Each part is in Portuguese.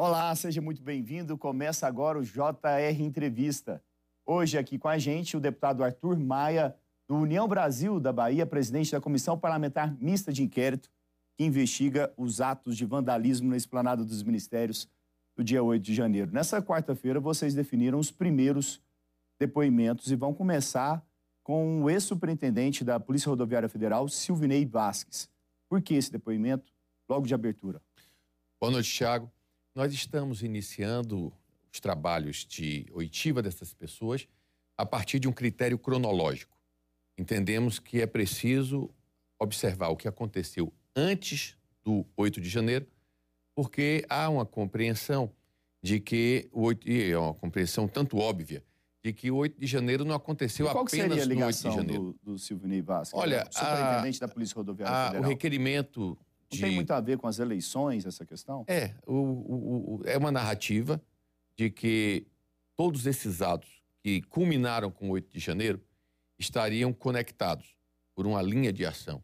Olá, seja muito bem-vindo. Começa agora o JR Entrevista. Hoje aqui com a gente o deputado Arthur Maia, do União Brasil da Bahia, presidente da Comissão Parlamentar Mista de Inquérito, que investiga os atos de vandalismo na esplanada dos ministérios do dia 8 de janeiro. Nessa quarta-feira, vocês definiram os primeiros depoimentos e vão começar com o ex-superintendente da Polícia Rodoviária Federal, Silvinei Vasques. Por que esse depoimento? Logo de abertura. Boa noite, Thiago. Nós estamos iniciando os trabalhos de oitiva dessas pessoas a partir de um critério cronológico. Entendemos que é preciso observar o que aconteceu antes do 8 de janeiro, porque há uma compreensão de que o 8, e é uma compreensão tanto óbvia de que o 8 de janeiro não aconteceu qual apenas seria a no 8 de ligação janeiro. do, do Silvinei Vasques, Olha, né? superintendente a- da Polícia Rodoviária Ah, o Federal? Requerimento Não de tem muito a ver com as eleições, essa questão? É, o- o- o- é uma narrativa de que todos esses atos que culminaram com o 8 de janeiro estariam conectados por uma linha de ação.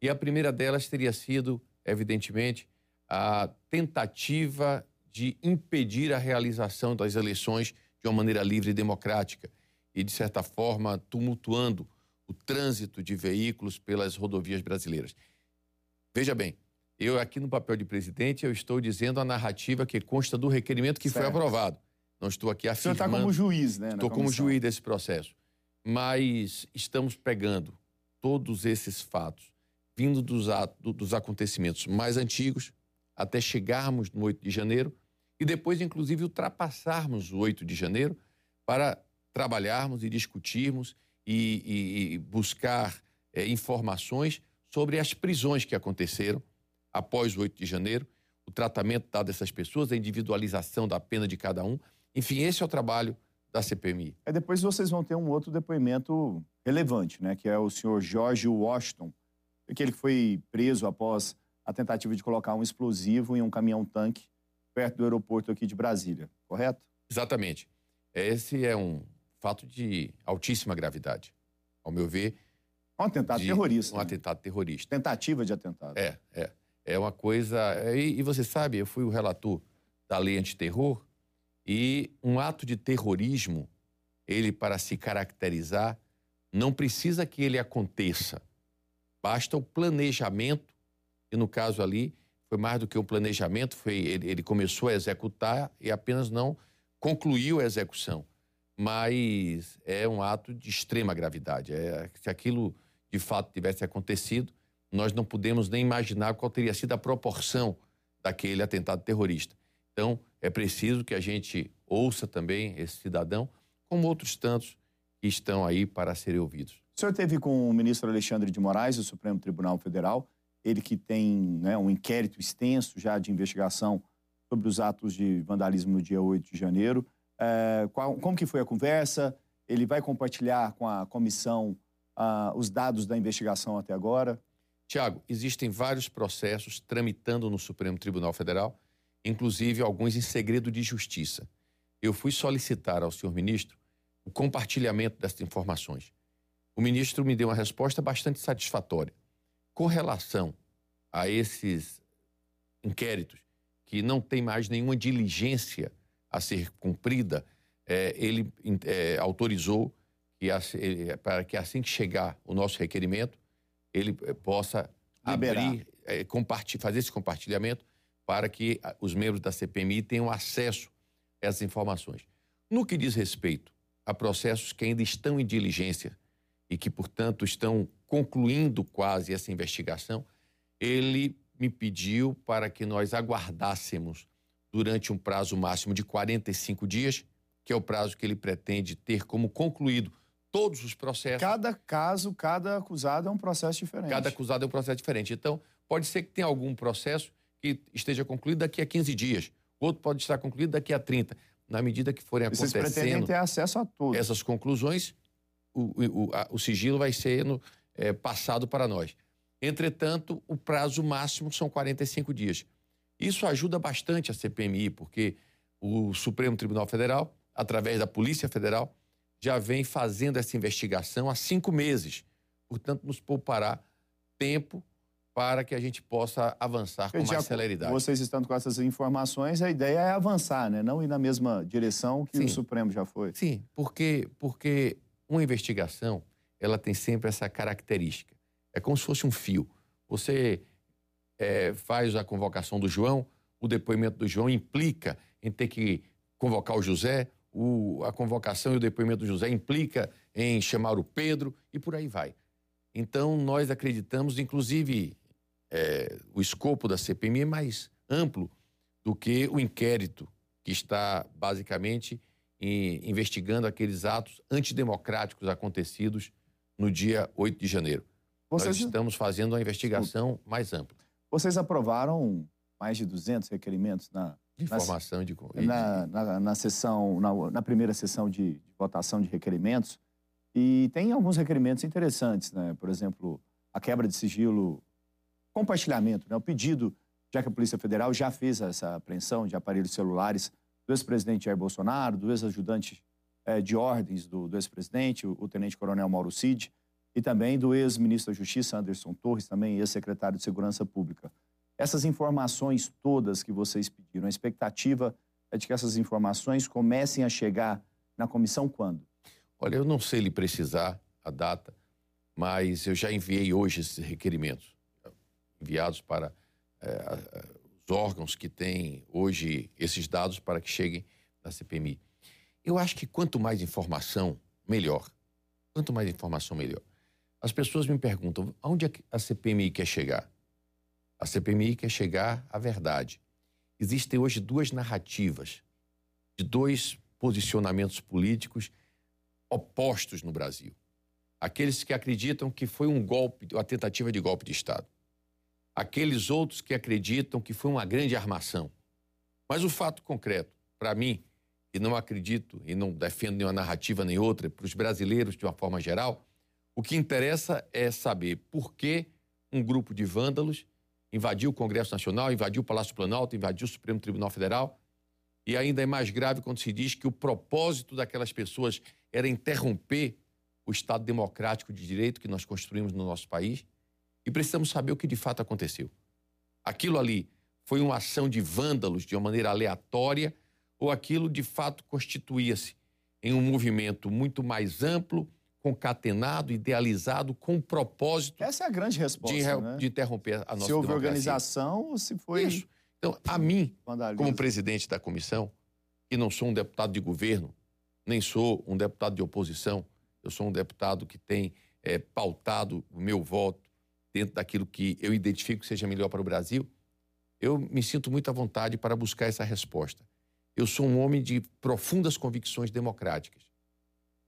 E a primeira delas teria sido, evidentemente, a tentativa de impedir a realização das eleições de uma maneira livre e democrática e, de certa forma, tumultuando o trânsito de veículos pelas rodovias brasileiras. Veja bem, eu aqui no papel de presidente, eu estou dizendo a narrativa que consta do requerimento que foi Certo. aprovado. Não estou aqui O senhor está afirmando... como juiz, né? Estou como juiz desse processo. Mas estamos pegando todos esses fatos, vindo dos, atos, dos acontecimentos mais antigos, até chegarmos no 8 de janeiro, e depois, inclusive, ultrapassarmos o 8 de janeiro para trabalharmos e discutirmos e, e- e buscar eh, informações sobre as prisões que aconteceram após o 8 de janeiro, o tratamento dado a essas pessoas, a individualização da pena de cada um. Enfim, esse é o trabalho da CPMI. Aí depois vocês vão ter um outro depoimento relevante, né? Que é o senhor Jorge Washington, aquele que foi preso após a tentativa de colocar um explosivo em um caminhão-tanque perto do aeroporto aqui de Brasília, correto? Exatamente. Esse é um fato de altíssima gravidade. Ao meu ver, Um atentado terrorista. um né? atentado terrorista. Tentativa de atentado. É, é. É uma coisa. E, e você sabe, eu fui o relator da lei antiterror e um ato de terrorismo, ele para se caracterizar, não precisa que ele aconteça. Basta o planejamento, e no caso ali, foi mais do que o planejamento, foi ele, ele começou a executar e apenas não concluiu a execução. Mas é um ato de extrema gravidade. É, se aquilo de fato tivesse acontecido, nós não podemos nem imaginar qual teria sido a proporção daquele atentado terrorista. Então, é preciso que a gente ouça também esse cidadão, como outros tantos que estão aí para serem ouvidos. O senhor teve com o ministro Alexandre de Moraes, do Supremo Tribunal Federal, ele que tem né, um inquérito extenso já de investigação sobre os atos de vandalismo no dia 8 de janeiro. É, qual- como que foi a conversa? Ele vai compartilhar com a comissão ah, os dados da investigação até agora? Tiago, existem vários processos tramitando no Supremo Tribunal Federal, inclusive alguns em segredo de justiça. Eu fui solicitar ao senhor ministro o compartilhamento dessas informações. O ministro me deu uma resposta bastante satisfatória. Com relação a esses inquéritos que não tem mais nenhuma diligência a ser cumprida, eh, ele eh, autorizou que, eh, para que assim que chegar o nosso requerimento, ele eh, possa Liberar. abrir, comparti- fazer esse compartilhamento para que ah, os membros da CPMI tenham acesso a essas informações. No que diz respeito a processos que ainda estão em diligência e que, portanto, estão concluindo quase essa investigação, ele me pediu para que nós aguardássemos durante um prazo máximo de 45 dias, que é o prazo que ele pretende ter como concluído todos os processos. Cada caso, cada acusado é um processo diferente. Cada acusado é um processo diferente. Então, pode ser que tenha algum processo que esteja concluído daqui a 15 dias. Outro pode estar concluído daqui a 30. Na medida que forem Vocês pretendem acontecendo ter acesso a tudo. essas conclusões, o, o- a- o sigilo vai sendo eh, passado para nós. Entretanto, o prazo máximo são 45 dias. Isso ajuda bastante a CPMI, porque o Supremo Tribunal Federal, através da Polícia Federal, já vem fazendo essa investigação há cinco meses. Portanto, nos poupará tempo para que a gente possa avançar com mais celeridade. Vocês estando com essas informações, a ideia é avançar, né? não ir na mesma direção que Sim. o Supremo já foi. Sim, porque, porque uma investigação ela tem sempre essa característica. É como se fosse um fio. Você é, faz a convocação do João, o depoimento do João implica em ter que convocar o José, o, a convocação e o depoimento do José implica em chamar o Pedro e por aí vai. Então, nós acreditamos, inclusive, é, o escopo da CPMI é mais amplo do que o inquérito que está basicamente em, investigando aqueles atos antidemocráticos acontecidos no dia 8 de janeiro. Vocês... Nós estamos fazendo uma investigação mais ampla. Vocês aprovaram mais de 200 requerimentos na informação na, de, na, na, na sessão na, na, primeira sessão de, de votação de requerimentos e tem alguns requerimentos interessantes, né? Por exemplo, a quebra de sigilo compartilhamento, né? o pedido, já que a Polícia Federal já fez essa apreensão de aparelhos celulares do ex-presidente Jair Bolsonaro, do ex-ajudante é, de ordens do, do ex-presidente, o, o tenente-coronel Mauro Cid, e também do ex-ministro da Justiça, Anderson Torres, também ex-secretário de Segurança Pública. Essas informações todas que vocês pediram, a expectativa é de que essas informações comecem a chegar na comissão quando? Olha, eu não sei lhe precisar a data, mas eu já enviei hoje esses requerimentos enviados para é, os órgãos que têm hoje esses dados para que cheguem na CPMI. Eu acho que quanto mais informação, melhor. Quanto mais informação, melhor. As pessoas me perguntam, aonde a CPMI quer chegar? A CPMI quer chegar à verdade. Existem hoje duas narrativas de dois posicionamentos políticos opostos no Brasil. Aqueles que acreditam que foi um golpe, uma tentativa de golpe de Estado aqueles outros que acreditam que foi uma grande armação. Mas o fato concreto, para mim, e não acredito e não defendo nenhuma narrativa nem outra, para os brasileiros de uma forma geral, o que interessa é saber por que um grupo de vândalos invadiu o Congresso Nacional, invadiu o Palácio Planalto, invadiu o Supremo Tribunal Federal. E ainda é mais grave quando se diz que o propósito daquelas pessoas era interromper o Estado democrático de direito que nós construímos no nosso país e precisamos saber o que de fato aconteceu. Aquilo ali foi uma ação de vândalos de uma maneira aleatória ou aquilo de fato constituía-se em um movimento muito mais amplo, concatenado, idealizado, com o propósito. Essa é a grande resposta. De, né? de interromper a nossa Se houve democracia. organização ou se foi. Isso. Então, a mim, como presidente da comissão, e não sou um deputado de governo, nem sou um deputado de oposição, eu sou um deputado que tem é, pautado o meu voto dentro daquilo que eu identifico que seja melhor para o Brasil, eu me sinto muito à vontade para buscar essa resposta. Eu sou um homem de profundas convicções democráticas.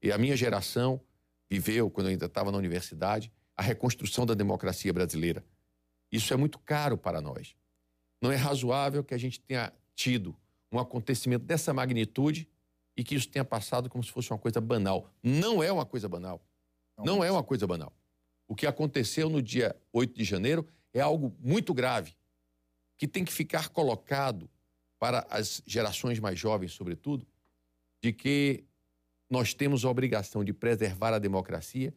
E a minha geração viveu, quando eu ainda estava na universidade, a reconstrução da democracia brasileira. Isso é muito caro para nós. Não é razoável que a gente tenha tido um acontecimento dessa magnitude e que isso tenha passado como se fosse uma coisa banal. Não é uma coisa banal. Não é uma coisa banal. O que aconteceu no dia 8 de janeiro é algo muito grave, que tem que ficar colocado para as gerações mais jovens, sobretudo, de que nós temos a obrigação de preservar a democracia,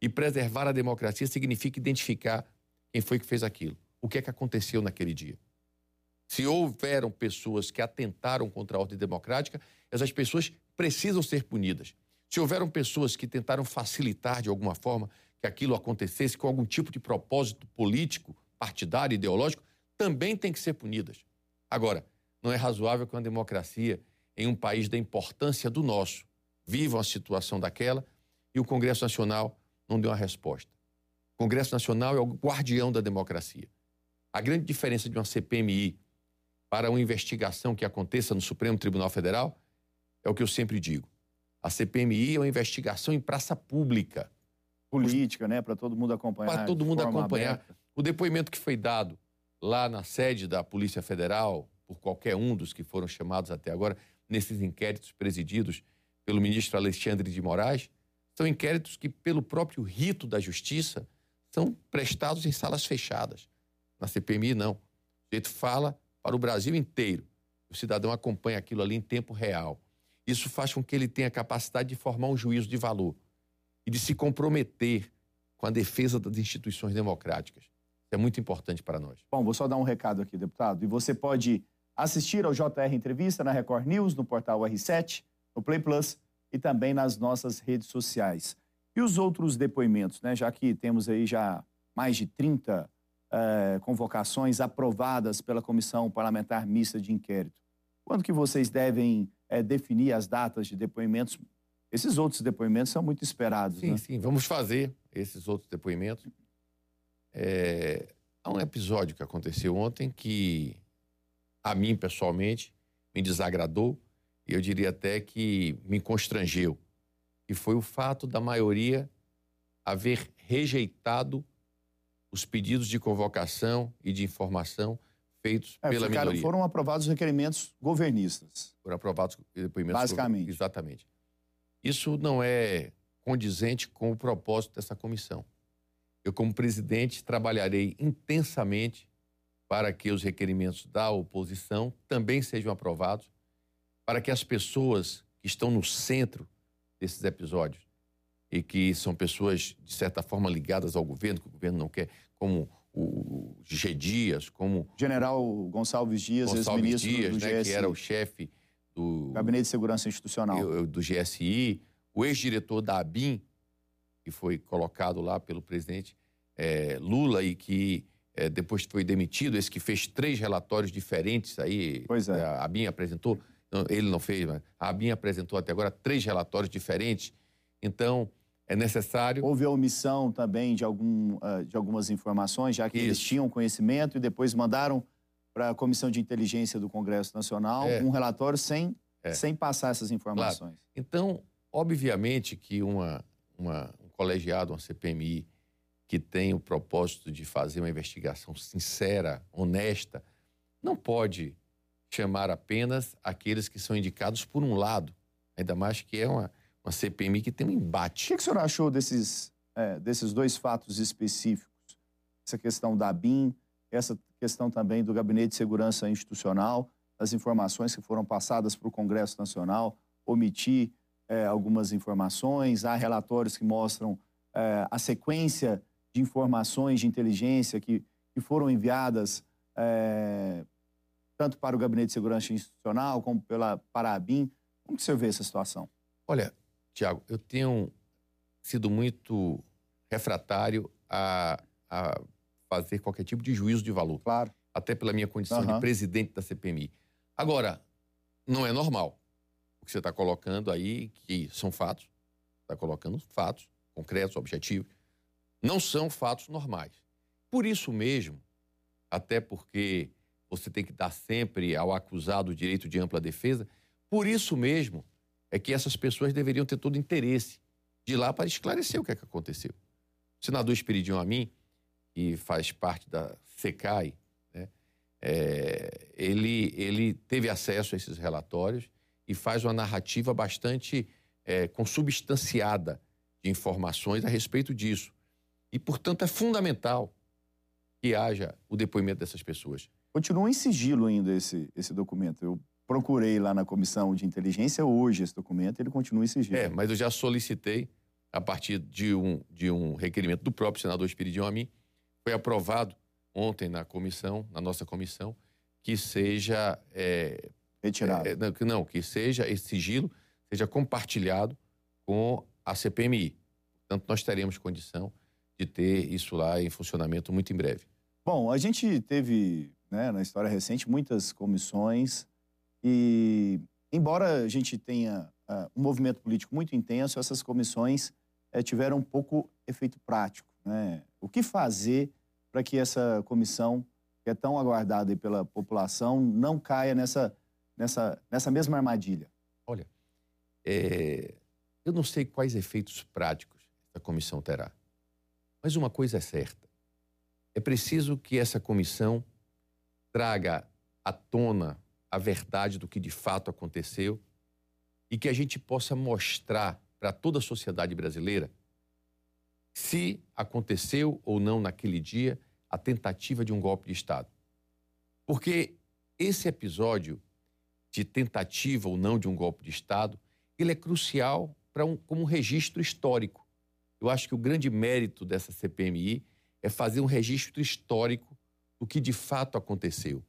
e preservar a democracia significa identificar quem foi que fez aquilo, o que é que aconteceu naquele dia. Se houveram pessoas que atentaram contra a ordem democrática, essas pessoas precisam ser punidas. Se houveram pessoas que tentaram facilitar de alguma forma que aquilo acontecesse com algum tipo de propósito político, partidário, ideológico, também tem que ser punidas. Agora, não é razoável que uma democracia, em um país da importância do nosso, viva uma situação daquela e o Congresso Nacional não dê uma resposta. O Congresso Nacional é o guardião da democracia. A grande diferença de uma CPMI para uma investigação que aconteça no Supremo Tribunal Federal é o que eu sempre digo. A CPMI é uma investigação em praça pública política, né? Para todo mundo acompanhar. Para todo mundo acompanhar. Aberta. O depoimento que foi dado lá na sede da Polícia Federal, por qualquer um dos que foram chamados até agora, nesses inquéritos presididos pelo ministro Alexandre de Moraes, são inquéritos que, pelo próprio rito da justiça, são prestados em salas fechadas. Na CPMI, não. O jeito fala para o Brasil inteiro. O cidadão acompanha aquilo ali em tempo real. Isso faz com que ele tenha a capacidade de formar um juízo de valor e de se comprometer com a defesa das instituições democráticas. é muito importante para nós. Bom, vou só dar um recado aqui, deputado. E você pode assistir ao JR Entrevista na Record News, no portal R7, no Play Plus e também nas nossas redes sociais. E os outros depoimentos, né? Já que temos aí já mais de 30 eh, convocações aprovadas pela Comissão Parlamentar Mista de Inquérito. Quando que vocês devem eh, definir as datas de depoimentos? Esses outros depoimentos são muito esperados, Sim, né? sim, vamos fazer esses outros depoimentos. É, há um episódio que aconteceu ontem que a mim pessoalmente me desagradou e eu diria até que me constrangeu, que foi o fato da maioria haver rejeitado os pedidos de convocação e de informação feitos É, pela ficaram- minoria. foram aprovados requerimentos governistas. Foram aprovados depoimentos. Basicamente. Exatamente. Isso não é condizente com o propósito dessa comissão. Eu, como presidente, trabalharei intensamente para que os requerimentos da oposição também sejam aprovados, para que as pessoas que estão no centro desses episódios e que são pessoas, de certa forma, ligadas ao governo, que o governo não quer, como o G. Dias, como General Gonçalves Dias, Gonçalves ex-ministro Dias, do né, GSI, que era o chefe do Gabinete de Segurança Institucional. do GSI, o ex-diretor da ABIN, que foi colocado lá pelo presidente eh, Lula e que eh, depois foi demitido, esse que fez três relatórios diferentes aí. Pois é. A ABIN apresentou, ele não fez, mas a ABIN apresentou até agora três relatórios diferentes. Então, é necessário. Houve a omissão também de, algum, ah, de algumas informações, já que eles Isso. tinham conhecimento e depois mandaram para a Comissão de Inteligência do Congresso Nacional É. um relatório sem, É. sem passar essas informações. Então, obviamente que uma, uma- um colegiado, uma CPMI, que tem o propósito de fazer uma investigação sincera, honesta, não pode chamar apenas aqueles que são indicados por um lado, ainda mais que é uma, uma CPMI que tem um O embate. que, que o senhor achou desses, eh, desses dois fatos específicos? Essa questão da BIM, essa questão também do Gabinete de Segurança Institucional, as informações que foram passadas para o Congresso Nacional, omitir eh, algumas informações, há relatórios que mostram eh, a sequência de informações de inteligência que, que foram enviadas eh, tanto para o Gabinete de Segurança Institucional como pela, para a. Como que o senhor vê essa situação? Olha, Tiago, eu tenho sido muito refratário a, a fazer qualquer tipo de juízo de valor. Claro. até pela minha condição Aham. de presidente da CPMI. Agora, não é normal o que você está colocando aí, que são fatos, está colocando fatos concretos, objetivos, não são fatos normais. Por isso mesmo, até porque você tem que dar sempre ao acusado o direito de ampla defesa, por isso mesmo é que essas pessoas deveriam ter todo interesse de ir lá para esclarecer o que é que aconteceu. O senador Espiridion Amin, que faz parte da SECAI, né, é, ele, ele teve acesso a esses relatórios e faz uma narrativa bastante é, consubstanciada de informações a respeito disso. E, portanto, é fundamental que haja o depoimento dessas pessoas. Continua em sigilo ainda esse, esse documento. Eu procurei lá na Comissão de Inteligência hoje esse documento, ele continua em sigilo. É, mas eu já solicitei, a partir de um, de um requerimento do próprio senador Espiridion Amin, foi aprovado ontem na comissão, na nossa comissão, que seja é, Retirado. É, não, que não, que seja esse sigilo seja compartilhado com a CPMI. Portanto, nós teremos condição de ter isso lá em funcionamento muito em breve. Bom, a gente teve, né, na história recente, muitas comissões e, embora a gente tenha ah, um movimento político muito intenso, essas comissões eh, tiveram um pouco efeito prático. Né? O que fazer para que essa comissão, que é tão aguardada pela população, não caia nessa, nessa, nessa mesma armadilha? Olha, é, eu não sei quais efeitos práticos essa comissão terá, mas uma coisa é certa: é preciso que essa comissão traga à tona a verdade do que de fato aconteceu e que a gente possa mostrar para toda a sociedade brasileira se aconteceu ou não naquele dia a tentativa de um golpe de Estado. Porque esse episódio de tentativa ou não de um golpe de Estado, ele é crucial para um, como um registro histórico. Eu acho que o grande mérito dessa CPMI é fazer um registro histórico do que de fato aconteceu.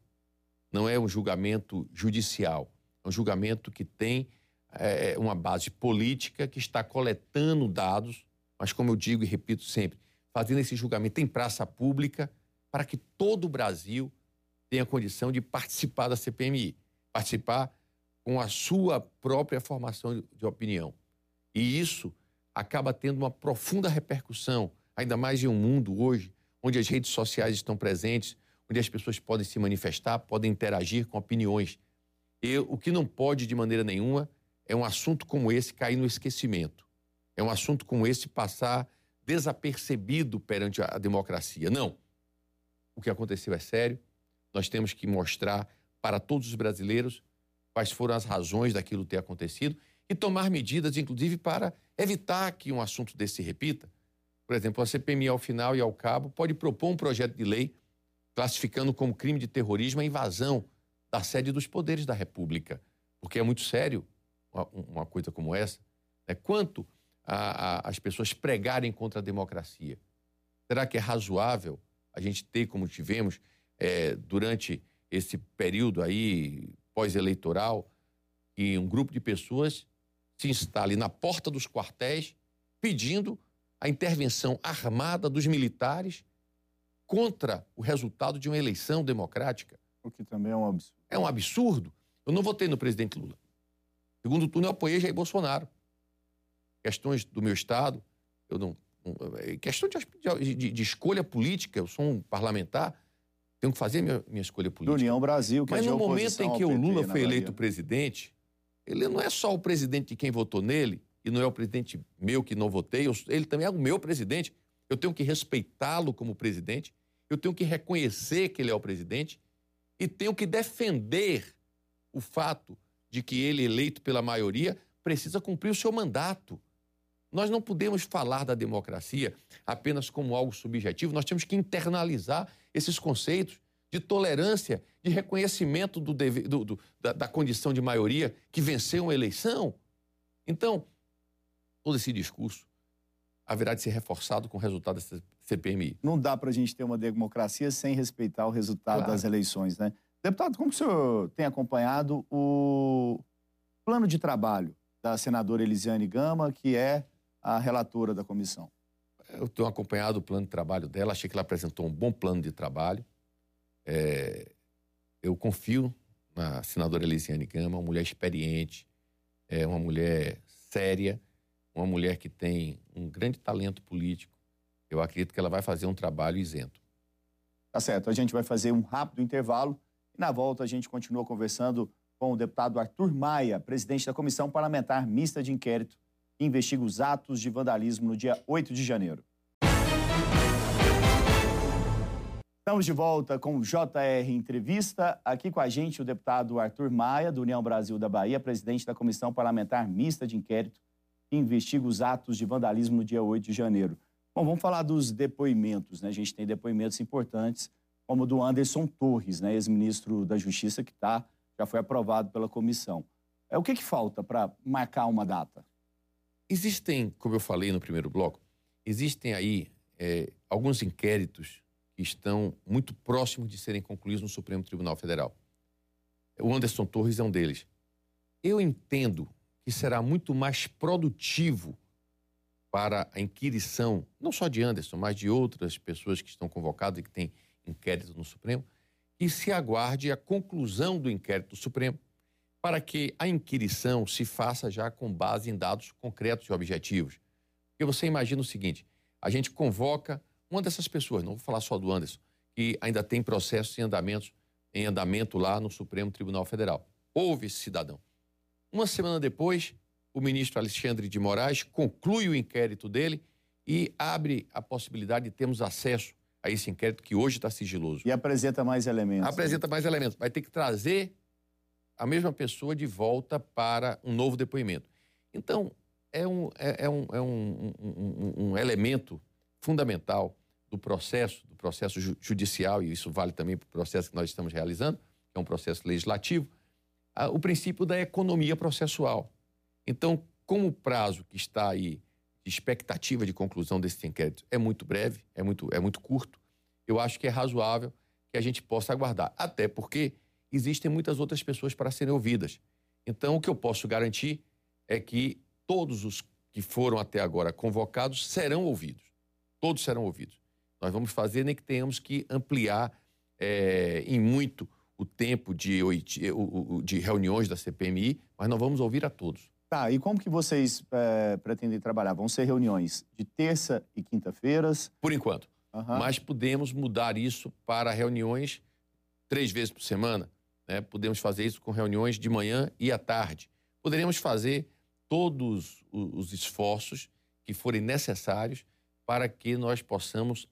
Não é um julgamento judicial, é um julgamento que tem é, uma base política que está coletando dados, mas, como eu digo e repito sempre, fazendo esse julgamento em praça pública para que todo o Brasil tenha condição de participar da CPMI, participar com a sua própria formação de opinião. E isso acaba tendo uma profunda repercussão, ainda mais em um mundo hoje onde as redes sociais estão presentes, onde as pessoas podem se manifestar, podem interagir com opiniões. E o que não pode, de maneira nenhuma, é um assunto como esse cair no esquecimento. É um assunto como esse passar desapercebido perante a democracia. Não. O que aconteceu é sério. Nós temos que mostrar para todos os brasileiros quais foram as razões daquilo ter acontecido e tomar medidas, inclusive, para evitar que um assunto desse se repita. Por exemplo, a CPMI, ao final e ao cabo, pode propor um projeto de lei classificando como crime de terrorismo a invasão da sede dos poderes da República. Porque é muito sério uma, uma coisa como essa. Né? Quanto a, a, as pessoas pregarem contra a democracia? Será que é razoável a gente ter, como tivemos é, durante esse período aí pós-eleitoral, que um grupo de pessoas se instale na porta dos quartéis pedindo a intervenção armada dos militares contra o resultado de uma eleição democrática. O que também é um absurdo. É um absurdo. Eu não votei no presidente Lula. Segundo turno, eu apoiei Jair Bolsonaro. Questões do meu Estado, eu não. É questão de, de, de escolha política, eu sou um parlamentar, tenho que fazer minha, minha escolha política. Do União Brasil, que Mas é no momento em que o Lula foi eleito presidente, ele não é só o presidente de quem votou nele, e não é o presidente meu que não votei, eu, ele também é o meu presidente. Eu tenho que respeitá-lo como presidente, eu tenho que reconhecer que ele é o presidente e tenho que defender o fato de que ele, eleito pela maioria, precisa cumprir o seu mandato. Nós não podemos falar da democracia apenas como algo subjetivo, nós temos que internalizar esses conceitos de tolerância, de reconhecimento do do, do, da, da condição de maioria que venceu uma eleição. Então, todo esse discurso haverá de ser reforçado com o resultado dessa CPMI. Não dá para a gente ter uma democracia sem respeitar o resultado Claro. das eleições, né? Deputado, como o senhor tem acompanhado o plano de trabalho da senadora Elisiane Gama, que é a relatora da comissão? Eu tenho acompanhado o plano de trabalho dela, achei que ela apresentou um bom plano de trabalho. É, eu confio na senadora Elisiane Gama, uma mulher experiente, é uma mulher séria, uma mulher que tem um grande talento político. Eu acredito que ela vai fazer um trabalho isento. Tá certo, a gente vai fazer um rápido intervalo e na volta a gente continua conversando com o deputado Arthur Maia, presidente da Comissão Parlamentar Mista de Inquérito, que investiga os atos de vandalismo no dia 8 de janeiro. Estamos de volta com o JR Entrevista. Aqui com a gente o deputado Arthur Maia, do União Brasil da Bahia, presidente da Comissão Parlamentar Mista de Inquérito, investiga os atos de vandalismo no dia 8 de janeiro. Bom, vamos falar dos depoimentos, né? A gente tem depoimentos importantes, como o do Anderson Torres, né? ex-ministro da Justiça, que tá, já foi aprovado pela comissão. É, o que, que falta para marcar uma data? Existem, como eu falei no primeiro bloco, existem aí é, alguns inquéritos que estão muito próximos de serem concluídos no Supremo Tribunal Federal. O Anderson Torres é um deles. Eu entendo que será muito mais produtivo para a inquirição, não só de Anderson, mas de outras pessoas que estão convocadas e que têm inquérito no Supremo, que se aguarde a conclusão do inquérito do Supremo para que a inquirição se faça já com base em dados concretos e objetivos. Porque você imagina o seguinte: a gente convoca uma dessas pessoas, não vou falar só do Anderson, que ainda tem processos em, andamentos, em andamento lá no Supremo Tribunal Federal. Houve esse cidadão. Uma semana depois, o ministro Alexandre de Moraes conclui o inquérito dele e abre a possibilidade de termos acesso a esse inquérito que hoje está sigiloso. E apresenta mais elementos. Apresenta mais elementos. Vai ter que trazer a mesma pessoa de volta para um novo depoimento. Então, é um, é, é um, é um, um, um, elemento fundamental do processo, do processo ju judicial, e isso vale também para o processo que nós estamos realizando, que é um processo legislativo, o princípio da economia processual. Então, como o prazo que está aí de expectativa de conclusão desse inquérito é muito breve, é muito, é muito curto. Eu acho que é razoável que a gente possa aguardar. Até porque existem muitas outras pessoas para serem ouvidas. Então, o que eu posso garantir é que todos os que foram até agora convocados serão ouvidos. Todos serão ouvidos. Nós vamos fazer nem que tenhamos que ampliar é, em muito o tempo de, de reuniões da CPMI, mas nós vamos ouvir a todos. Tá, e como que vocês é, pretendem trabalhar? Vão ser reuniões de terça e quinta-feiras? Por enquanto. Uhum. Mas podemos mudar isso para reuniões três vezes por semana. Né? Podemos fazer isso com reuniões de manhã e à tarde. Poderíamos fazer todos os esforços que forem necessários para que nós possamos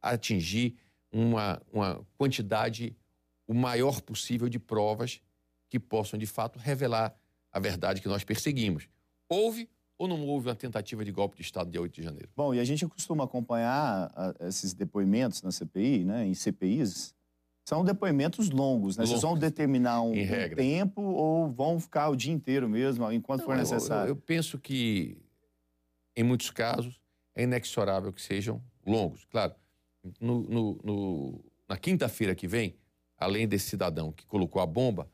atingir uma, uma quantidade o maior possível de provas que possam, de fato, revelar a verdade que nós perseguimos. Houve ou não houve uma tentativa de golpe de Estado dia 8 de janeiro? Bom, e a gente costuma acompanhar a, esses depoimentos na CPI, né, em CPIs, são depoimentos longos, né? Longos. Vocês vão determinar um, um, tempo ou vão ficar o dia inteiro mesmo, enquanto não, for necessário? Eu, eu, penso que, em muitos casos, é inexorável que sejam longos. Claro, no, no, no, na quinta-feira que vem, além desse cidadão que colocou a bomba,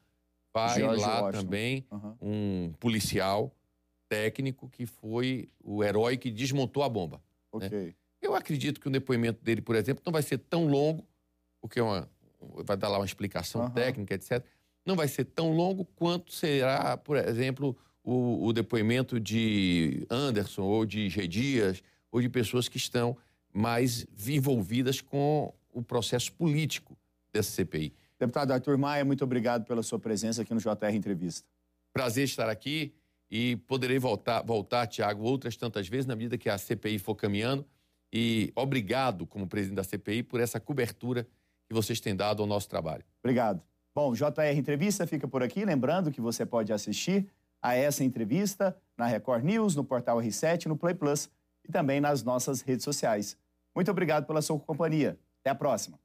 vai George lá Washington. também uhum. um policial técnico que foi o herói que desmontou a bomba. Né? Né? Eu acredito que o depoimento dele, por exemplo, não vai ser tão longo, porque é uma, vai dar lá uma explicação uhum. técnica, etc. Não vai ser tão longo quanto será, por exemplo, o, o depoimento de Anderson ou de G. Dias ou de pessoas que estão mais envolvidas com o processo político dessa CPI. Deputado Arthur Maia, muito obrigado pela sua presença aqui no JR Entrevista. Prazer estar aqui e poderei voltar, voltar, Tiago, outras tantas vezes na medida que a CPI for caminhando. E obrigado, como presidente da CPI, por essa cobertura que vocês têm dado ao nosso trabalho. Obrigado. Bom, JR Entrevista fica por aqui. Lembrando que você pode assistir a essa entrevista na Record News, no portal R7, no Play Plus e também nas nossas redes sociais. Muito obrigado pela sua companhia. Até a próxima.